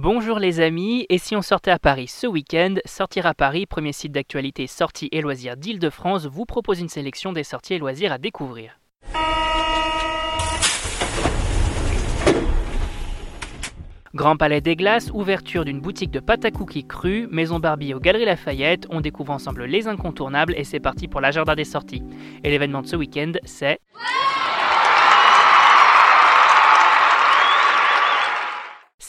Bonjour les amis, et si on sortait à Paris ce week-end Sortir à Paris, premier site d'actualité sorties et loisirs d'Île-de-France, vous propose une sélection des sorties et loisirs à découvrir. Grand Palais des Glaces, ouverture d'une boutique de pâte à cookies crue, Maison Barbie aux Galeries Lafayette, on découvre ensemble les incontournables et c'est parti pour l'agenda des sorties. Et l'événement de ce week-end, c'est...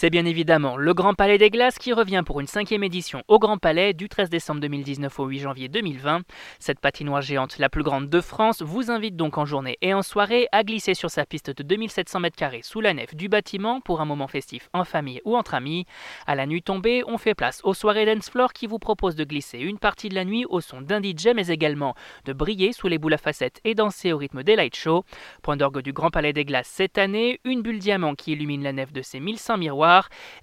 C'est bien évidemment le Grand Palais des Glaces qui revient pour une cinquième édition au Grand Palais du 13 décembre 2019 au 8 janvier 2020. Cette patinoire géante, la plus grande de France, vous invite donc en journée et en soirée à glisser sur sa piste de 2700 m2 sous la nef du bâtiment pour un moment festif en famille ou entre amis. À la nuit tombée, on fait place aux soirées Dance Floor qui vous proposent de glisser une partie de la nuit au son d'un DJ mais également de briller sous les boules à facettes et danser au rythme des light shows. Point d'orgue du Grand Palais des Glaces cette année, une bulle diamant qui illumine la nef de ses 1100 miroirs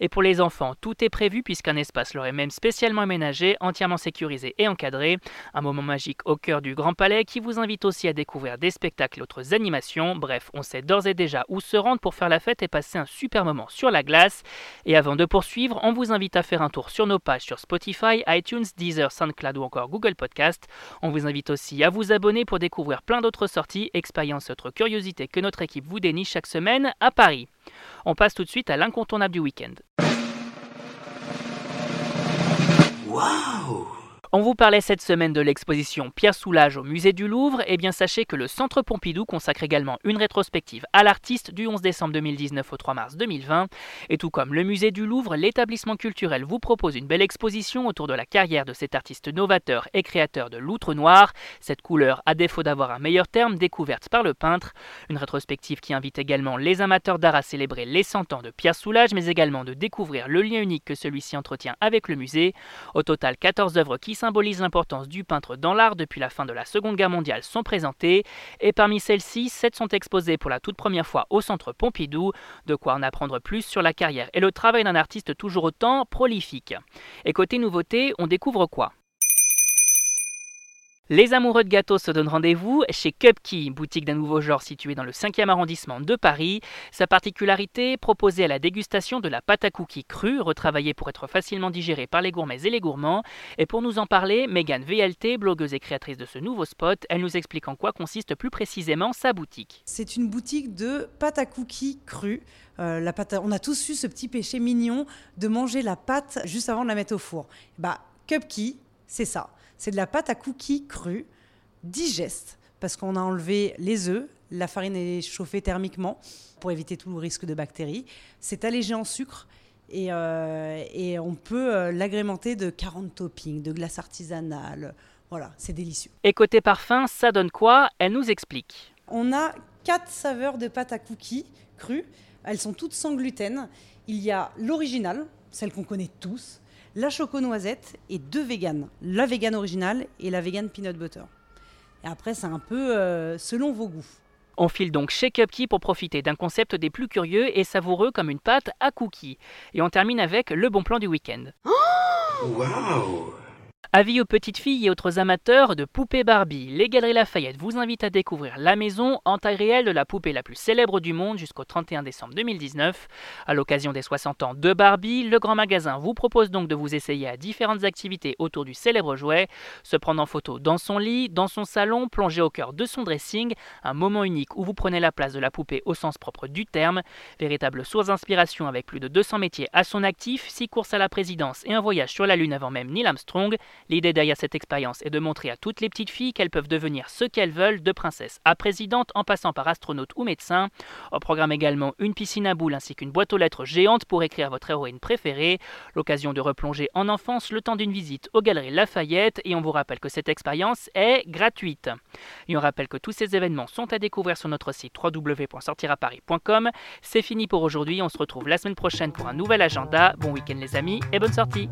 et pour les enfants, tout est prévu puisqu'un espace leur est même spécialement aménagé, entièrement sécurisé et encadré. Un moment magique au cœur du Grand Palais qui vous invite aussi à découvrir des spectacles et autres animations. Bref, on sait d'ores et déjà où se rendre pour faire la fête et passer un super moment sur la glace. Et avant de poursuivre, on vous invite à faire un tour sur nos pages sur Spotify, iTunes, Deezer, SoundCloud ou encore Google Podcast. On vous invite aussi à vous abonner pour découvrir plein d'autres sorties, expériences autres curiosités que notre équipe vous déniche chaque semaine à Paris. On passe tout de suite à l'incontournable du week-end. On vous parlait cette semaine de l'exposition Pierre Soulages au musée du Louvre, et eh bien sachez que le Centre Pompidou consacre également une rétrospective à l'artiste du 11 décembre 2019 au 3 mars 2020. Et tout comme le musée du Louvre, l'établissement culturel vous propose une belle exposition autour de la carrière de cet artiste novateur et créateur de l'outre noir, cette couleur, à défaut d'avoir un meilleur terme, découverte par le peintre. Une rétrospective qui invite également les amateurs d'art à célébrer les 100 ans de Pierre Soulages, mais également de découvrir le lien unique que celui-ci entretient avec le musée. Au total, 14 œuvres qui symbolise l'importance du peintre dans l'art depuis la fin de la Seconde Guerre mondiale sont présentées, et parmi celles-ci, 7 sont exposées pour la toute première fois au Centre Pompidou, de quoi en apprendre plus sur la carrière et le travail d'un artiste toujours autant prolifique. Et côté nouveauté, on découvre quoi? Les amoureux de gâteaux se donnent rendez-vous chez Cupkey, boutique d'un nouveau genre située dans le 5e arrondissement de Paris. Sa particularité, proposer à la dégustation de la pâte à cookies crue, retravaillée pour être facilement digérée par les gourmets et les gourmands. Et pour nous en parler, Megan VLT, blogueuse et créatrice de ce nouveau spot, elle nous explique en quoi consiste plus précisément sa boutique. C'est une boutique de pâte à cookies crue. Euh, la pâte on a tous eu ce petit péché mignon de manger la pâte juste avant de la mettre au four. Bah, Cupkey, c'est ça. C'est de la pâte à cookies crue, digeste, parce qu'on a enlevé les œufs, la farine est chauffée thermiquement pour éviter tout le risque de bactéries. C'est allégé en sucre et, euh, on peut euh, l'agrémenter de 40 toppings, de glace artisanale. Voilà, c'est délicieux. Et côté parfum, ça donne quoi? Elle nous explique. On a quatre saveurs de pâte à cookies crues. Elles sont toutes sans gluten. Il y a l'original, celle qu'on connaît tous la choco-noisette et deux véganes. La végane originale et la végane peanut butter. Et après, c'est un peu euh, selon vos goûts. On file donc chez Cupkey pour profiter d'un concept des plus curieux et savoureux comme une pâte à cookies. Et on termine avec le bon plan du week-end. Oh Avis aux petites filles et autres amateurs de poupées Barbie, les Galeries Lafayette vous invitent à découvrir la maison en taille réelle de la poupée la plus célèbre du monde jusqu'au 31 décembre 2019. À l'occasion des 60 ans de Barbie, le grand magasin vous propose donc de vous essayer à différentes activités autour du célèbre jouet, se prendre en photo dans son lit, dans son salon, plonger au cœur de son dressing, un moment unique où vous prenez la place de la poupée au sens propre du terme, véritable source d'inspiration avec plus de 200 métiers à son actif, 6 courses à la présidence et un voyage sur la Lune avant même Neil Armstrong, L'idée derrière cette expérience est de montrer à toutes les petites filles qu'elles peuvent devenir ce qu'elles veulent, de princesse à présidente en passant par astronaute ou médecin. Au programme également une piscine à boules ainsi qu'une boîte aux lettres géante pour écrire votre héroïne préférée. L'occasion de replonger en enfance le temps d'une visite aux Galeries Lafayette et on vous rappelle que cette expérience est gratuite. Et on rappelle que tous ces événements sont à découvrir sur notre site www.sortiraparis.com. C'est fini pour aujourd'hui, on se retrouve la semaine prochaine pour un nouvel agenda. Bon week-end les amis et bonne sortie